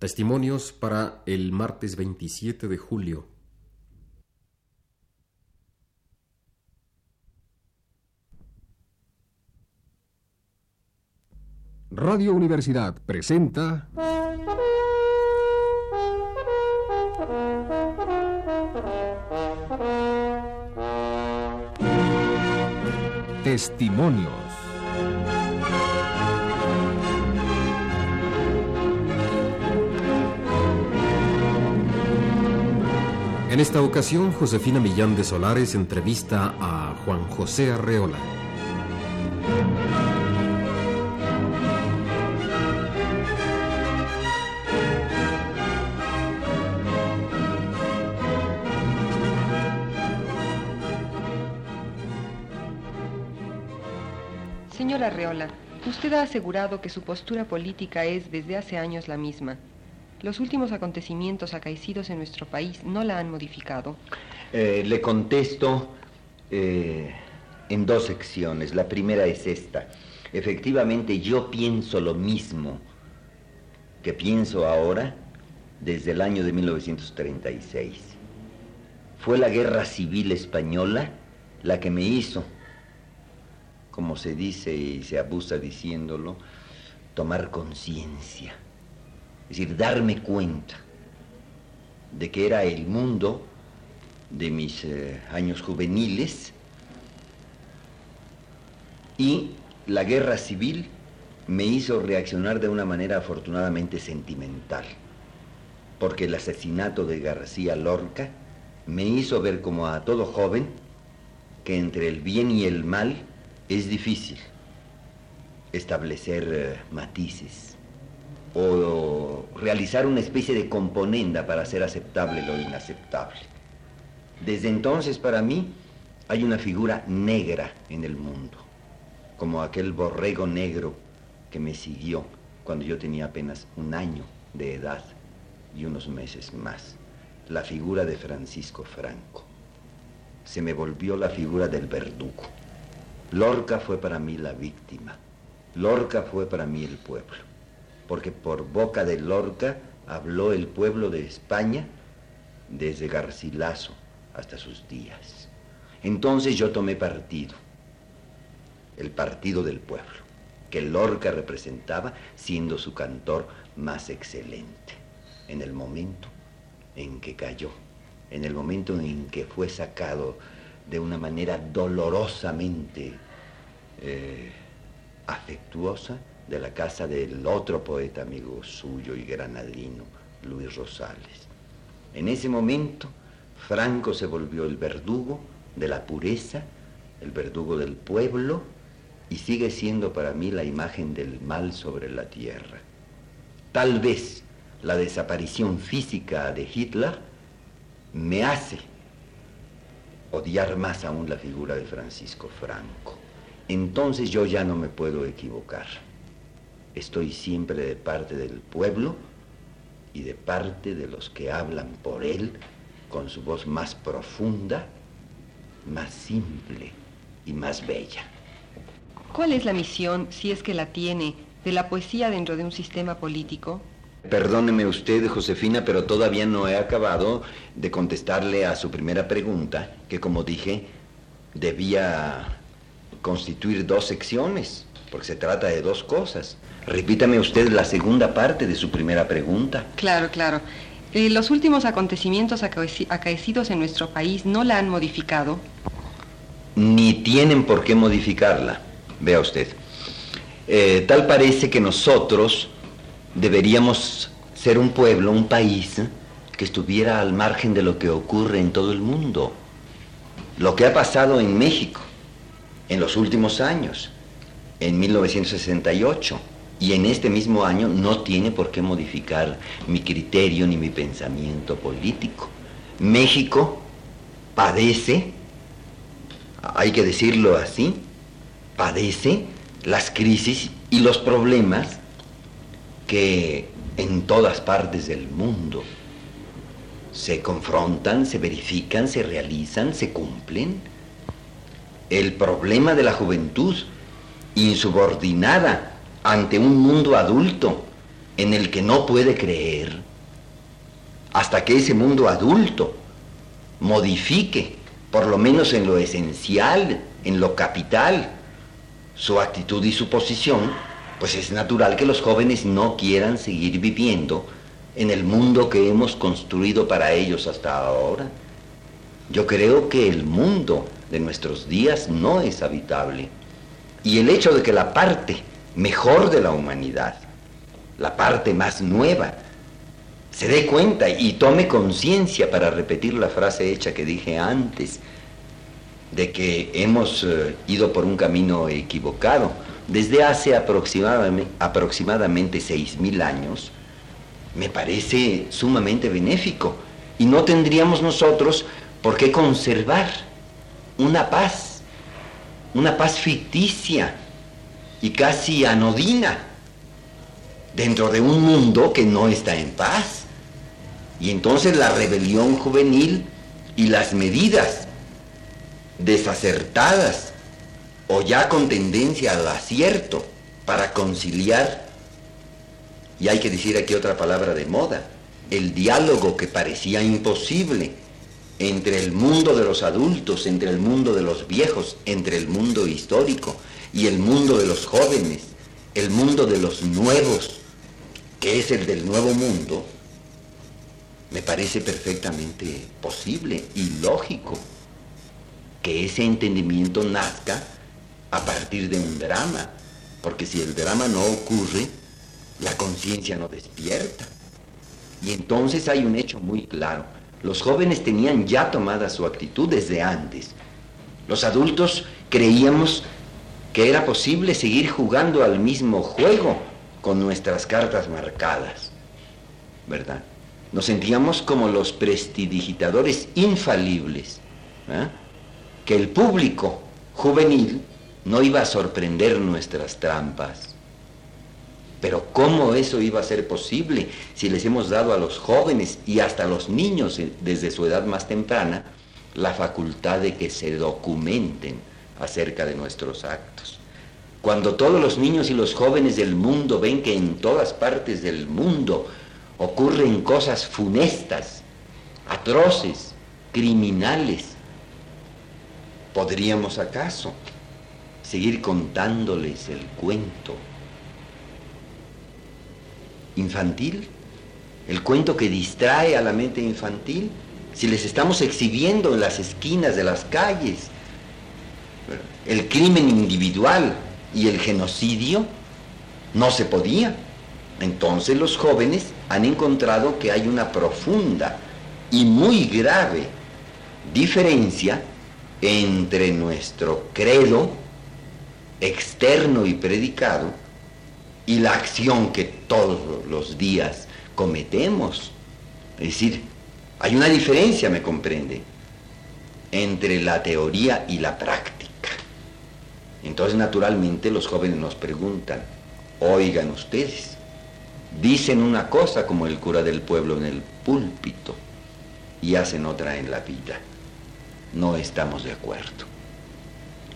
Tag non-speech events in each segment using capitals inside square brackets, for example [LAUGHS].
Testimonios para el martes 27 de julio. Radio Universidad presenta Testimonios. En esta ocasión, Josefina Millán de Solares entrevista a Juan José Arreola. Señora Arreola, usted ha asegurado que su postura política es desde hace años la misma. Los últimos acontecimientos acaecidos en nuestro país no la han modificado. Eh, le contesto eh, en dos secciones. La primera es esta. Efectivamente, yo pienso lo mismo que pienso ahora desde el año de 1936. Fue la guerra civil española la que me hizo, como se dice y se abusa diciéndolo, tomar conciencia es decir, darme cuenta de que era el mundo de mis eh, años juveniles y la guerra civil me hizo reaccionar de una manera afortunadamente sentimental, porque el asesinato de García Lorca me hizo ver como a todo joven que entre el bien y el mal es difícil establecer eh, matices o realizar una especie de componenda para hacer aceptable lo inaceptable. Desde entonces para mí hay una figura negra en el mundo, como aquel borrego negro que me siguió cuando yo tenía apenas un año de edad y unos meses más, la figura de Francisco Franco. Se me volvió la figura del verdugo. Lorca fue para mí la víctima. Lorca fue para mí el pueblo porque por boca de Lorca habló el pueblo de España desde Garcilaso hasta sus días. Entonces yo tomé partido, el partido del pueblo, que Lorca representaba siendo su cantor más excelente, en el momento en que cayó, en el momento en que fue sacado de una manera dolorosamente eh, afectuosa de la casa del otro poeta amigo suyo y granadino, Luis Rosales. En ese momento, Franco se volvió el verdugo de la pureza, el verdugo del pueblo, y sigue siendo para mí la imagen del mal sobre la tierra. Tal vez la desaparición física de Hitler me hace odiar más aún la figura de Francisco Franco. Entonces yo ya no me puedo equivocar. Estoy siempre de parte del pueblo y de parte de los que hablan por él con su voz más profunda, más simple y más bella. ¿Cuál es la misión, si es que la tiene, de la poesía dentro de un sistema político? Perdóneme usted, Josefina, pero todavía no he acabado de contestarle a su primera pregunta, que como dije, debía constituir dos secciones, porque se trata de dos cosas. Repítame usted la segunda parte de su primera pregunta. Claro, claro. Eh, ¿Los últimos acontecimientos acaecidos en nuestro país no la han modificado? Ni tienen por qué modificarla. Vea usted. Eh, tal parece que nosotros deberíamos ser un pueblo, un país, que estuviera al margen de lo que ocurre en todo el mundo. Lo que ha pasado en México en los últimos años, en 1968 y en este mismo año no tiene por qué modificar mi criterio ni mi pensamiento político. México padece, hay que decirlo así, padece las crisis y los problemas que en todas partes del mundo se confrontan, se verifican, se realizan, se cumplen. El problema de la juventud insubordinada ante un mundo adulto en el que no puede creer hasta que ese mundo adulto modifique, por lo menos en lo esencial, en lo capital, su actitud y su posición, pues es natural que los jóvenes no quieran seguir viviendo en el mundo que hemos construido para ellos hasta ahora. Yo creo que el mundo de nuestros días no es habitable. Y el hecho de que la parte mejor de la humanidad, la parte más nueva, se dé cuenta y tome conciencia para repetir la frase hecha que dije antes, de que hemos eh, ido por un camino equivocado. Desde hace aproximadamente, aproximadamente seis mil años, me parece sumamente benéfico. Y no tendríamos nosotros por qué conservar una paz, una paz ficticia y casi anodina dentro de un mundo que no está en paz. Y entonces la rebelión juvenil y las medidas desacertadas o ya con tendencia al acierto para conciliar, y hay que decir aquí otra palabra de moda, el diálogo que parecía imposible entre el mundo de los adultos, entre el mundo de los viejos, entre el mundo histórico y el mundo de los jóvenes, el mundo de los nuevos, que es el del nuevo mundo, me parece perfectamente posible y lógico que ese entendimiento nazca a partir de un drama, porque si el drama no ocurre, la conciencia no despierta. Y entonces hay un hecho muy claro. Los jóvenes tenían ya tomada su actitud desde antes. Los adultos creíamos que era posible seguir jugando al mismo juego con nuestras cartas marcadas, ¿verdad? Nos sentíamos como los prestidigitadores infalibles, ¿eh? que el público juvenil no iba a sorprender nuestras trampas. Pero ¿cómo eso iba a ser posible si les hemos dado a los jóvenes y hasta a los niños desde su edad más temprana la facultad de que se documenten acerca de nuestros actos? Cuando todos los niños y los jóvenes del mundo ven que en todas partes del mundo ocurren cosas funestas, atroces, criminales. ¿Podríamos acaso seguir contándoles el cuento infantil? ¿El cuento que distrae a la mente infantil? Si les estamos exhibiendo en las esquinas de las calles el crimen individual y el genocidio, no se podía. Entonces los jóvenes han encontrado que hay una profunda y muy grave diferencia entre nuestro credo externo y predicado y la acción que todos los días cometemos. Es decir, hay una diferencia, me comprende, entre la teoría y la práctica. Entonces, naturalmente, los jóvenes nos preguntan, oigan ustedes, Dicen una cosa como el cura del pueblo en el púlpito y hacen otra en la vida. No estamos de acuerdo.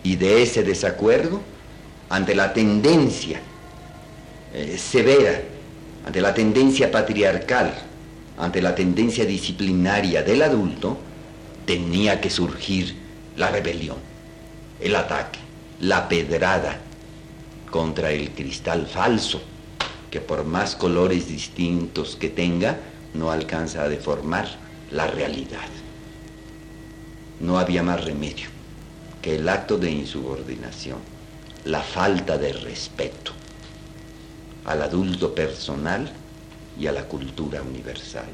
Y de ese desacuerdo, ante la tendencia eh, severa, ante la tendencia patriarcal, ante la tendencia disciplinaria del adulto, tenía que surgir la rebelión, el ataque, la pedrada contra el cristal falso que por más colores distintos que tenga, no alcanza a deformar la realidad. No había más remedio que el acto de insubordinación, la falta de respeto al adulto personal y a la cultura universal.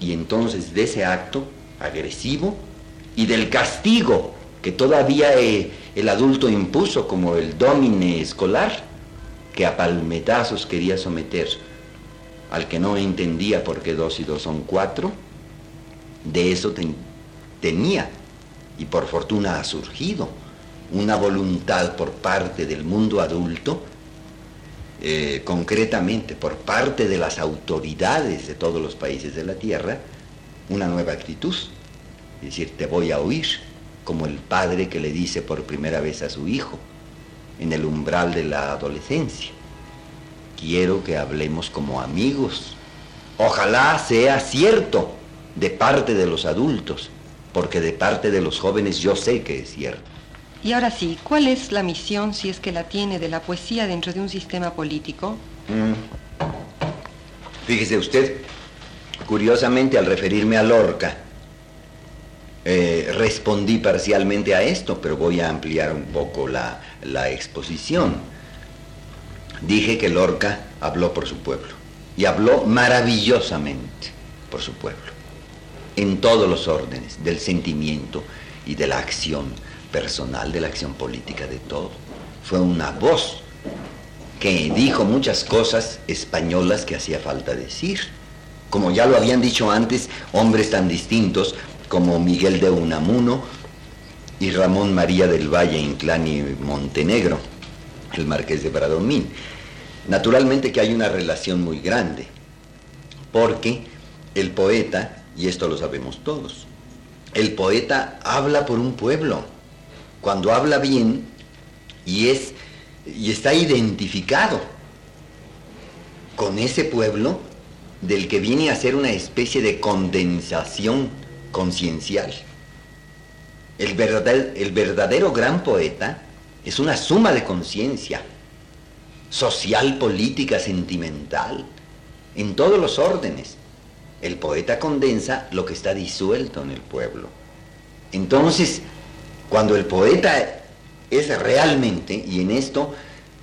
Y entonces de ese acto agresivo y del castigo que todavía eh, el adulto impuso como el domine escolar, que a palmetazos quería someter al que no entendía por qué dos y dos son cuatro, de eso tenía, y por fortuna ha surgido, una voluntad por parte del mundo adulto, eh, concretamente por parte de las autoridades de todos los países de la Tierra, una nueva actitud. Es decir, te voy a oír, como el padre que le dice por primera vez a su hijo, en el umbral de la adolescencia. quiero que hablemos como amigos. Ojalá sea cierto de parte de los adultos, porque de parte de los jóvenes yo sé que es cierto. Y ahora sí, ¿cuál es la misión, si es que la tiene, de la poesía dentro de un sistema político? Mm. Fíjese usted, curiosamente al referirme a Lorca, eh, respondí parcialmente a esto, pero voy a ampliar un poco la, la exposición. Dije que Lorca habló por su pueblo y habló maravillosamente por su pueblo, en todos los órdenes del sentimiento y de la acción personal, de la acción política, de todo. Fue una voz que dijo muchas cosas españolas que hacía falta decir. Como ya lo habían dicho antes, hombres tan distintos como Miguel de Unamuno y Ramón María del Valle Inclán y Montenegro, el marqués de Bradomín. Naturalmente que hay una relación muy grande, porque el poeta, y esto lo sabemos todos, el poeta habla por un pueblo. Cuando habla bien y es y está identificado con ese pueblo del que viene a ser una especie de condensación conciencial. El verdadero, el verdadero gran poeta es una suma de conciencia social, política, sentimental, en todos los órdenes. El poeta condensa lo que está disuelto en el pueblo. Entonces, cuando el poeta es realmente, y en esto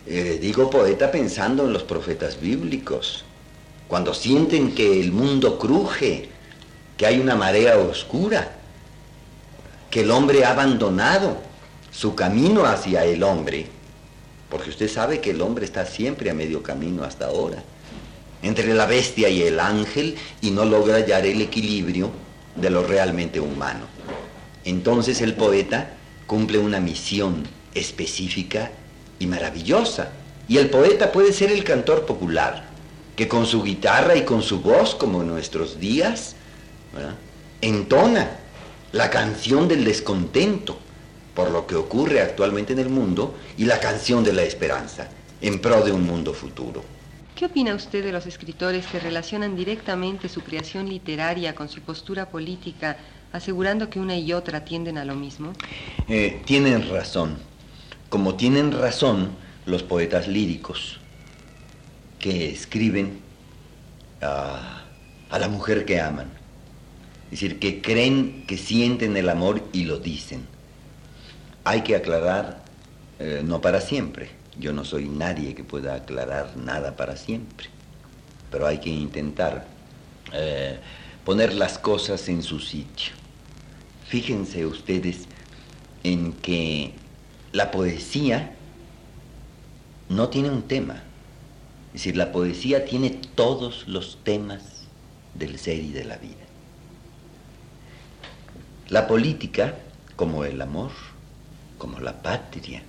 eh, digo poeta pensando en los profetas bíblicos, cuando sienten que el mundo cruje, que hay una marea oscura, que el hombre ha abandonado su camino hacia el hombre, porque usted sabe que el hombre está siempre a medio camino hasta ahora, entre la bestia y el ángel, y no logra hallar el equilibrio de lo realmente humano. Entonces el poeta cumple una misión específica y maravillosa. Y el poeta puede ser el cantor popular, que con su guitarra y con su voz, como en nuestros días, entona la canción del descontento por lo que ocurre actualmente en el mundo y la canción de la esperanza en pro de un mundo futuro. ¿Qué opina usted de los escritores que relacionan directamente su creación literaria con su postura política, asegurando que una y otra tienden a lo mismo? Eh, tienen razón, como tienen razón los poetas líricos que escriben a la mujer que aman es decir, que creen, que sienten el amor y lo dicen. Hay que aclarar, eh, no para siempre. Yo no soy nadie que pueda aclarar nada para siempre. Pero hay que intentar eh, poner las cosas en su sitio. Fíjense ustedes en que la poesía no tiene un tema. Es decir, la poesía tiene todos los temas del ser y de la vida. La política, como el amor, como la patria,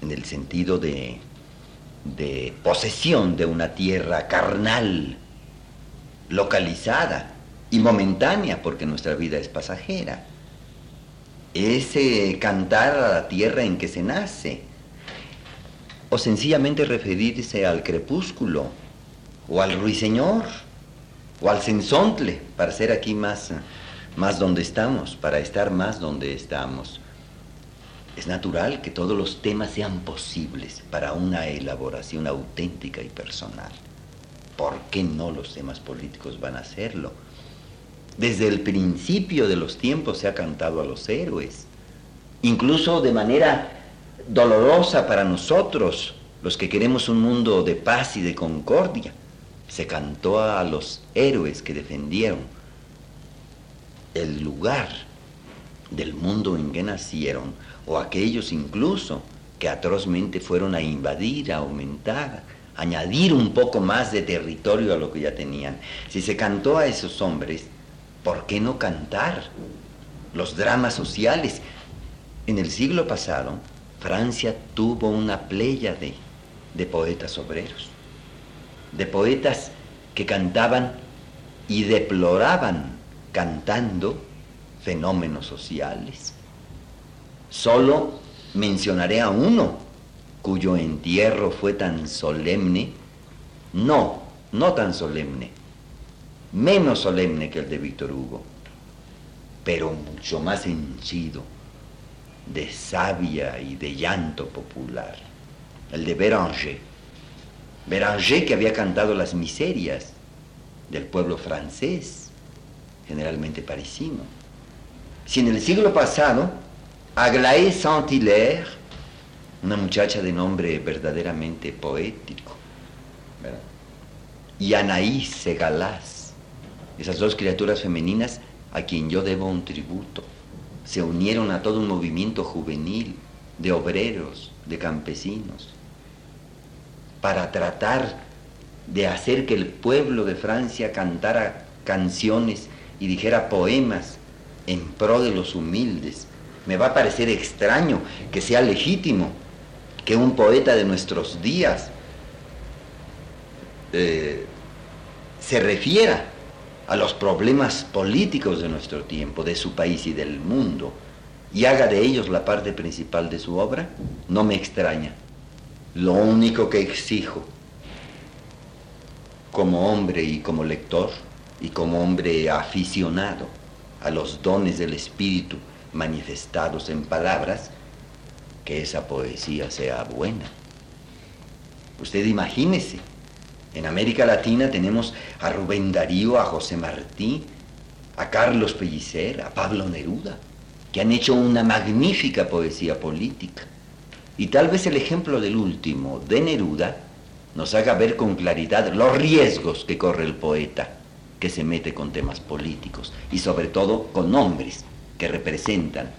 en el sentido de, de posesión de una tierra carnal, localizada y momentánea, porque nuestra vida es pasajera. Es cantar a la tierra en que se nace, o sencillamente referirse al crepúsculo, o al ruiseñor, o al sensontle, para ser aquí más más donde estamos, para estar más donde estamos. Es natural que todos los temas sean posibles para una elaboración auténtica y personal. ¿Por qué no los temas políticos van a hacerlo? Desde el principio de los tiempos se ha cantado a los héroes, incluso de manera dolorosa para nosotros, los que queremos un mundo de paz y de concordia. Se cantó a los héroes que defendieron el lugar del mundo en que nacieron, o aquellos incluso que atrozmente fueron a invadir, a aumentar, a añadir un poco más de territorio a lo que ya tenían. Si se cantó a esos hombres, ¿por qué no cantar los dramas sociales? En el siglo pasado, Francia tuvo una playa de, de poetas obreros, de poetas que cantaban y deploraban cantando fenómenos sociales. Solo mencionaré a uno cuyo entierro fue tan solemne No, no tan solemne, menos solemne que el de Víctor Hugo, pero mucho más henchido de savia y de llanto popular, el de Béranger. Béranger que había cantado las miserias del pueblo francés, generalmente parisino. Si en el siglo pasado, Aglaé Saint-Hilaire, una muchacha de nombre verdaderamente poético, y Anaïs Segalás, esas dos criaturas femeninas a quien yo debo un tributo, se unieron a todo un movimiento juvenil de obreros, de campesinos, para tratar de hacer que el pueblo de Francia cantara canciones y dijera poemas en pro de los humildes. Me va a parecer extraño que sea legítimo que un poeta de nuestros días eh, se refiera a los problemas políticos de nuestro tiempo, de su país y del mundo, y haga de ellos la parte principal de su obra, no me extraña. Lo único que exijo como hombre y como lector y como hombre aficionado a los dones del espíritu manifestados en palabras, que esa poesía sea buena. Usted imagínese, en América Latina tenemos a Rubén Darío, a José Martí, a Carlos Pellicer, a Pablo Neruda, que han hecho una magnífica poesía política. Y tal vez el ejemplo del último, de Neruda, nos haga ver con claridad los riesgos que corre el poeta que se mete con temas políticos y sobre todo con hombres que representan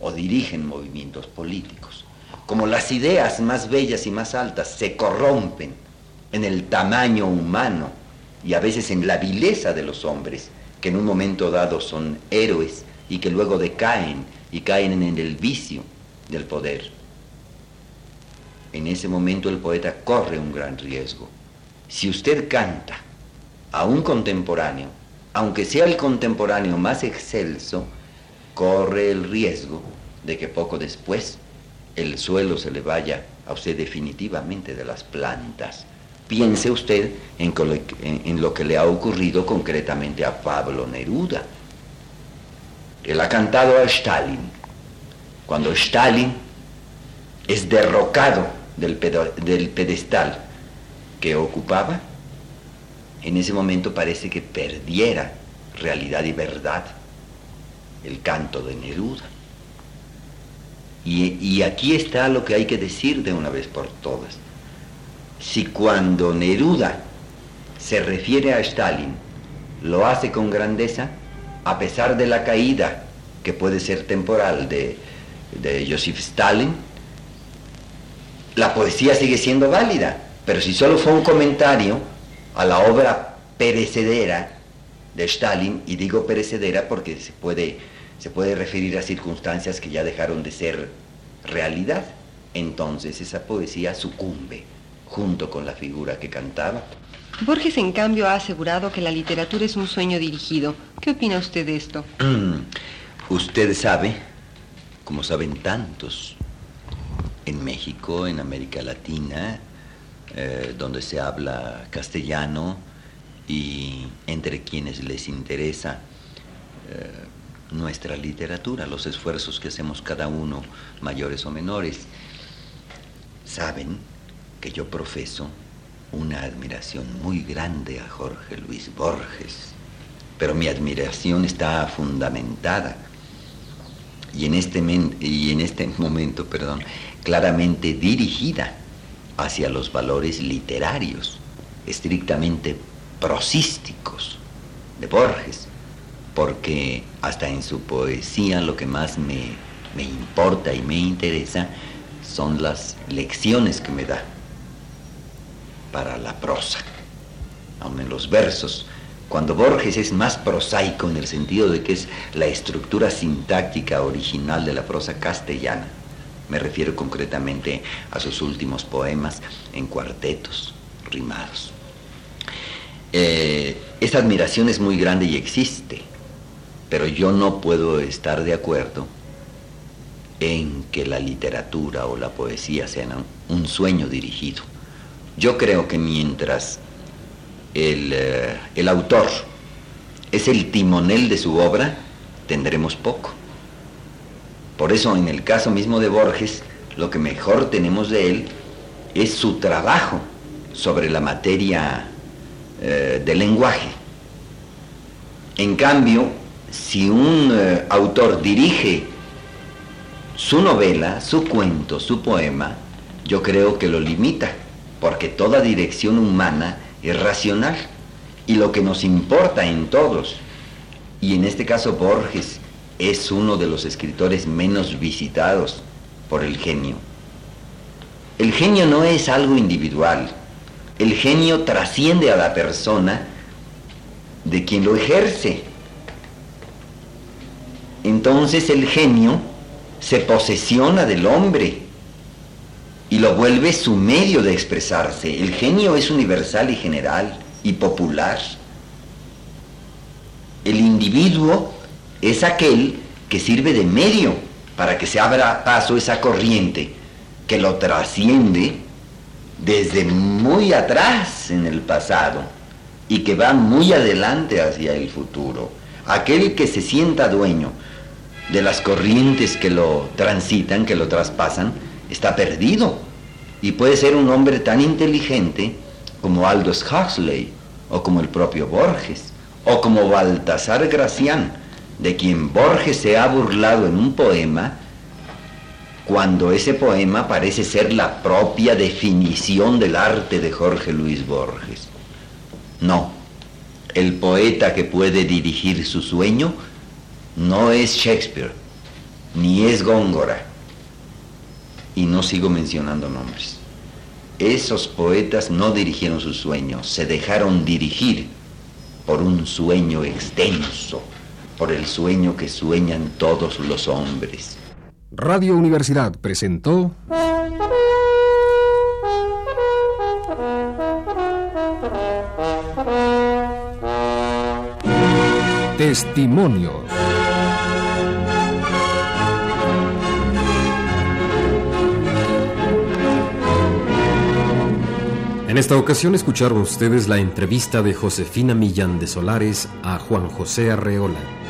o dirigen movimientos políticos. Como las ideas más bellas y más altas se corrompen en el tamaño humano y a veces en la vileza de los hombres, que en un momento dado son héroes y que luego decaen y caen en el vicio del poder en ese momento el poeta corre un gran riesgo. Si usted canta a un contemporáneo, aunque sea el contemporáneo más excelso, corre el riesgo de que poco después el suelo se le vaya a usted definitivamente de las plantas. Piense usted en, lo que le ha ocurrido concretamente a Pablo Neruda. Él ha cantado a Stalin. Cuando Stalin es derrocado del, pedestal que ocupaba, en ese momento parece que perdiera realidad y verdad el canto de Neruda. Y, aquí está lo que hay que decir de una vez por todas. Si cuando Neruda se refiere a Stalin, lo hace con grandeza, a pesar de la caída que puede ser temporal de, Joseph Stalin, la poesía sigue siendo válida, pero si solo fue un comentario a la obra perecedera de Stalin, y digo perecedera porque se puede, se puede referir a circunstancias que ya dejaron de ser realidad, entonces esa poesía sucumbe junto con la figura que cantaba. Borges, en cambio, ha asegurado que la literatura es un sueño dirigido. ¿Qué opina usted de esto? [CLEARS THROAT] usted sabe, como saben tantos en México, en América Latina, eh, donde se habla castellano y entre quienes les interesa eh, nuestra literatura, los esfuerzos que hacemos cada uno, mayores o menores, saben que yo profeso una admiración muy grande a Jorge Luis Borges, pero mi admiración está fundamentada. Y en este, y en este [LAUGHS] momento, perdón, claramente dirigida hacia los valores literarios, estrictamente prosísticos de Borges, porque hasta en su poesía lo que más me, me importa y me interesa son las lecciones que me da para la prosa, aun en los versos. Cuando Borges es más prosaico en el sentido de que es la estructura sintáctica original de la prosa castellana, me refiero concretamente a sus últimos poemas en cuartetos rimados. Eh, esa admiración es muy grande y existe, pero yo no puedo estar de acuerdo en que la literatura o la poesía sean un sueño dirigido, Yo creo que mientras el, eh, el autor es el timonel de su obra, tendremos poco. Por eso en el caso mismo de Borges, lo que mejor tenemos de él es su trabajo sobre la materia eh, del lenguaje. En cambio, si un eh, autor dirige su novela, su cuento, su poema, yo creo que lo limita, porque toda dirección humana es racional y lo que nos importa en todos, y en este caso Borges es uno de los escritores menos visitados por el genio. El genio no es algo individual, el genio trasciende a la persona de quien lo ejerce. Entonces el genio se posesiona del hombre y lo vuelve su medio de expresarse. El genio es universal y general y popular. El individuo es aquel que sirve de medio para que se abra paso esa corriente que lo trasciende desde muy atrás en el pasado y que va muy adelante hacia el futuro. Aquel que se sienta dueño de las corrientes que lo transitan, que lo traspasan, está perdido. Y puede ser un hombre tan inteligente como Aldous Huxley, o como el propio Borges, o como Baltasar Gracián, de quien Borges se ha burlado en un poema, cuando ese poema parece ser la propia definición del arte de Jorge Luis Borges. No, el poeta que puede dirigir su sueño no es Shakespeare, ni es Góngora, y no sigo mencionando nombres. Esos poetas no dirigieron su sueño, se dejaron dirigir por un sueño extenso, por el sueño que sueñan todos los hombres. Radio Universidad presentó Testimonios. En esta ocasión escucharon ustedes la entrevista de Josefina Millán de Solares a Juan José Arreola.